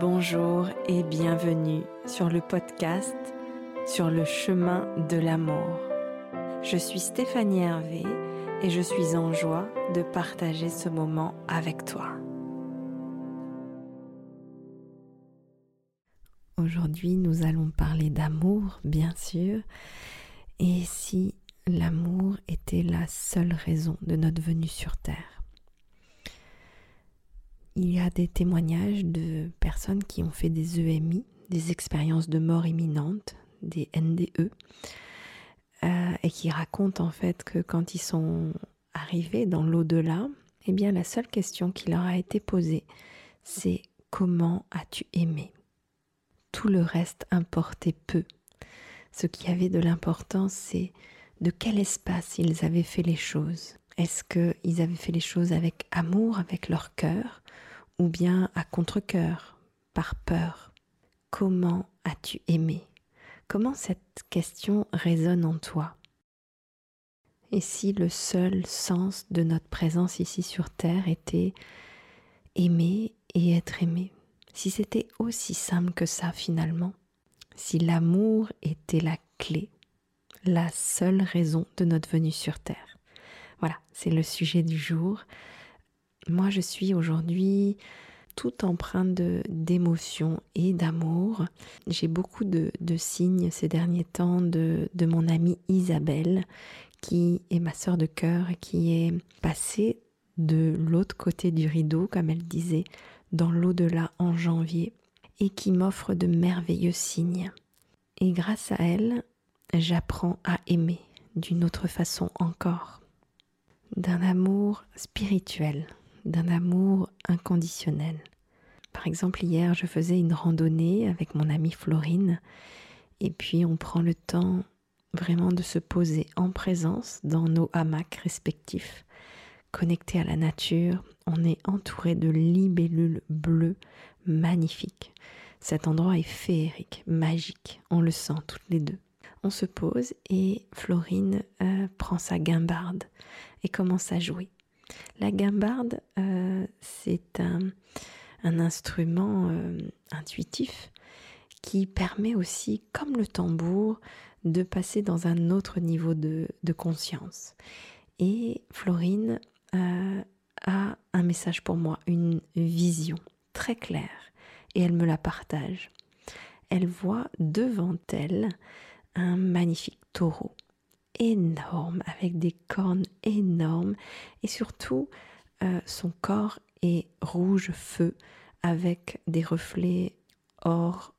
Bonjour et bienvenue sur le podcast Sur le chemin de l'amour. Je suis Stéphanie Hervé et je suis en joie de partager ce moment avec toi. Aujourd'hui, nous allons parler d'amour, bien sûr, et si l'amour était la seule raison de notre venue sur Terre? Il y a des témoignages de personnes qui ont fait des EMI, des expériences de mort imminente, des NDE, euh, et qui racontent en fait que quand ils sont arrivés dans l'au-delà, eh bien la seule question qui leur a été posée, c'est comment as-tu aimé? Tout le reste importait peu. Ce qui avait de l'importance, c'est de quel espace ils avaient fait les choses. Est-ce qu'ils avaient fait les choses avec amour, avec leur cœur, ou bien à contre-coeur, par peur? Comment as-tu aimé? Comment cette question résonne en toi? Et si le seul sens de notre présence ici sur Terre était aimer et être aimé? Si c'était aussi simple que ça finalement? Si l'amour était la clé, la seule raison de notre venue sur Terre? Voilà, c'est le sujet du jour. Moi, je suis aujourd'hui tout empreinte d'émotion et d'amour. J'ai beaucoup de, signes ces derniers temps de, de mon amie Isabelle, qui est ma sœur de cœur qui est passée de l'autre côté du rideau, comme elle disait, dans l'au-delà en janvier, et qui m'offre de merveilleux signes. Et grâce à elle, j'apprends à aimer d'une autre façon encore, d'un amour spirituel d'un amour inconditionnel. Par exemple, hier, je faisais une randonnée avec mon amie Florine, et puis on prend le temps vraiment de se poser en présence dans nos hamacs respectifs, connectés à la nature. On est entouré de libellules bleues magnifiques. Cet endroit est féerique, magique, on le sent toutes les deux. On se pose et Florine euh, prend sa guimbarde et commence à jouer. La guimbarde, euh, c'est un, instrument euh, intuitif qui permet aussi, comme le tambour, de passer dans un autre niveau de, conscience. Et Florine a un message pour moi, une vision très claire, et elle me la partage. Elle voit devant elle magnifique taureau énorme, avec des cornes énormes, et surtout euh, son corps est rouge feu, avec des reflets or.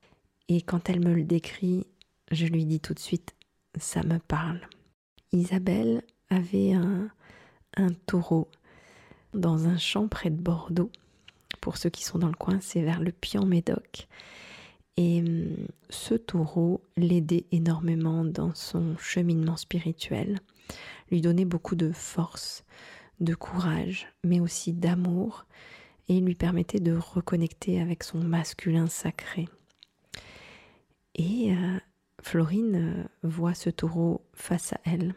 Et quand elle me le décrit, je lui dis tout de suite, ça me parle. Isabelle avait un, un taureau dans un champ près de Bordeaux. Pour ceux qui sont dans le coin, c'est vers le Pian-Médoc. Et hum, ce taureau l'aidait énormément dans son cheminement spirituel, lui donnait beaucoup de force, de courage, mais aussi d'amour, et lui permettait de reconnecter avec son masculin sacré. Et euh, Florine euh, voit ce taureau face à elle,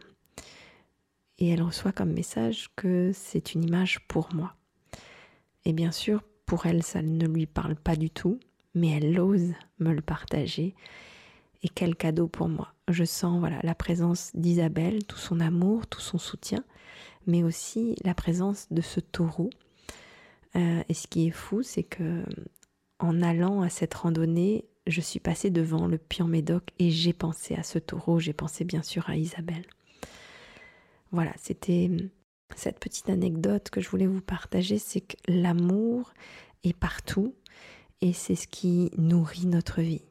et elle reçoit comme message que c'est une image pour moi. Et bien sûr, pour elle, ça ne lui parle pas du tout, mais elle ose me le partager. Et quel cadeau pour moi. Je sens voilà la présence d'Isabelle, tout son amour, tout son soutien, mais aussi la présence de ce taureau. Euh, et ce qui est fou, c'est que en allant à cette randonnée, je suis passée devant le Pian Médoc et j'ai pensé à ce taureau, j'ai pensé bien sûr à Isabelle. Voilà, c'était cette petite anecdote que je voulais vous partager, c'est que l'amour est partout et c'est ce qui nourrit notre vie.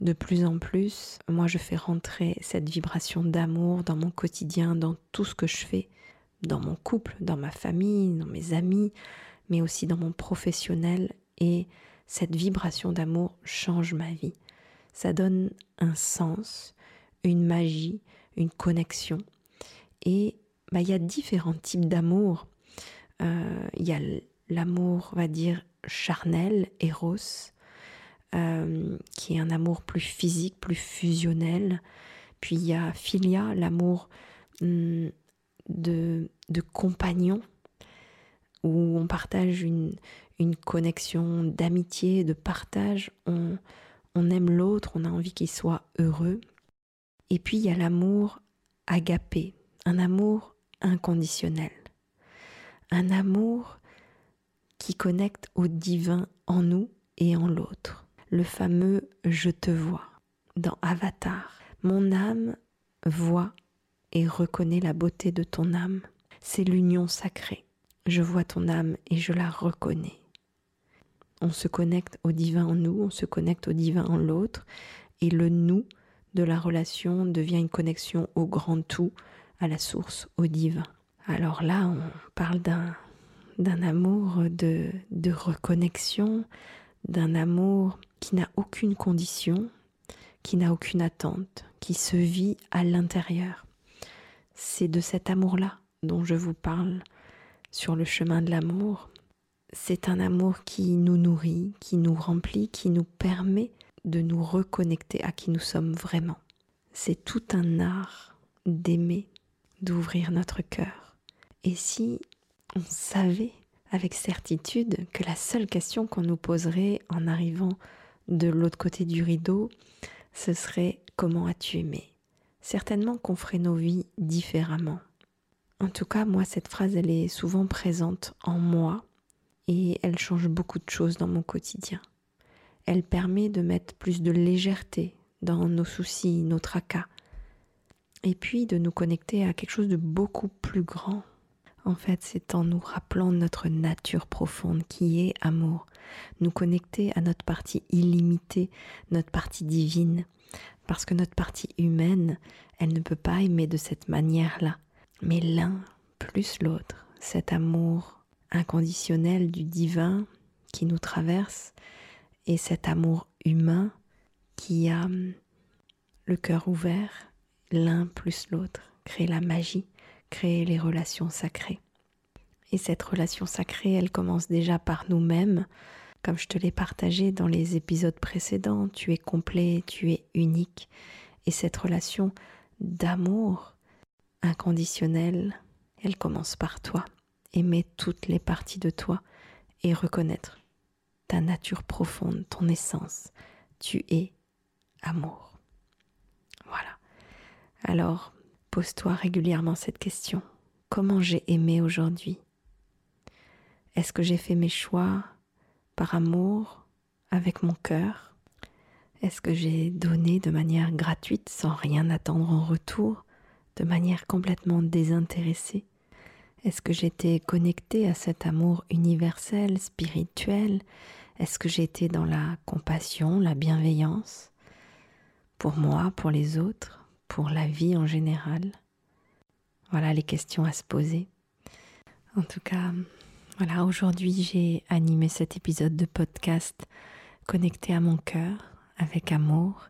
De plus en plus, moi je fais rentrer cette vibration d'amour dans mon quotidien, dans tout ce que je fais, dans mon couple, dans ma famille, dans mes amis, mais aussi dans mon professionnel et cette vibration d'amour change ma vie. Ça donne un sens, une magie, une connexion. Et bah, il y a différents types d'amour. Euh, il y a l'amour, on va dire, charnel, Eros, euh, qui est un amour plus physique, plus fusionnel. Puis il y a Philia, l'amour hmm, de, de compagnon, où on partage une, une connexion d'amitié, de partage. On, on aime l'autre, on a envie qu'il soit heureux. Et puis il y a l'amour agapé, un amour inconditionnel, un amour qui connecte au divin en nous et en l'autre. Le fameux je te vois dans Avatar. Mon âme voit et reconnaît la beauté de ton âme. C'est l'union sacrée. Je vois ton âme et je la reconnais. On se connecte au divin en nous, on se connecte au divin en l'autre, et le nous de la relation devient une connexion au grand tout, à la source, au divin. Alors là, on parle d'un d'un amour de, de reconnexion, d'un amour qui n'a aucune condition, qui n'a aucune attente, qui se vit à l'intérieur. C'est de cet amour-là dont je vous parle sur le chemin de l'amour. C'est un amour qui nous nourrit, qui nous remplit, qui nous permet de nous reconnecter à qui nous sommes vraiment. C'est tout un art d'aimer, d'ouvrir notre cœur. Et si on savait avec certitude que la seule question qu'on nous poserait en arrivant de l'autre côté du rideau, ce serait comment as-tu aimé? Certainement qu'on ferait nos vies différemment. En tout cas, moi, cette phrase, elle est souvent présente en moi et elle change beaucoup de choses dans mon quotidien. Elle permet de mettre plus de légèreté dans nos soucis, nos tracas, et puis de nous connecter à quelque chose de beaucoup plus grand. En fait, c'est en nous rappelant notre nature profonde qui est amour, nous connecter à notre partie illimitée, notre partie divine, parce que notre partie humaine, elle ne peut pas aimer de cette manière-là, mais l'un plus l'autre, cet amour inconditionnel du divin qui nous traverse et cet amour humain qui a hum, le cœur ouvert, l'un plus l'autre, crée la magie, crée les relations sacrées. Et cette relation sacrée, elle commence déjà par nous-mêmes, comme je te l'ai partagé dans les épisodes précédents, tu es complet, tu es unique. Et cette relation d'amour inconditionnel, elle commence par toi. Aimer toutes les parties de toi et reconnaître ta nature profonde, ton essence. Tu es amour. Voilà. Alors, pose-toi régulièrement cette question. Comment j'ai aimé aujourd'hui? Est-ce que j'ai fait mes choix par amour, avec mon cœur? Est-ce que j'ai donné de manière gratuite, sans rien attendre en retour, de manière complètement désintéressée? Est-ce que j'étais connectée à cet amour universel, spirituel? Est-ce que j'étais dans la compassion, la bienveillance? Pour moi, pour les autres, pour la vie en général Voilà les questions à se poser. En tout cas, voilà, aujourd'hui j'ai animé cet épisode de podcast connecté à mon cœur, avec amour,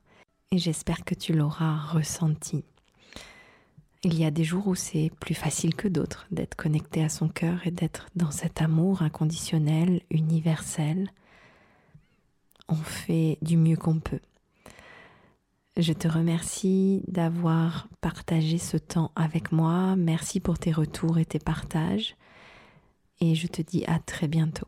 et j'espère que tu l'auras ressenti. Il y a des jours où c'est plus facile que d'autres d'être connecté à son cœur et d'être dans cet amour inconditionnel, universel, on fait du mieux qu'on peut. Je te remercie d'avoir partagé ce temps avec moi. Merci pour tes retours et tes partages. Et je te dis à très bientôt.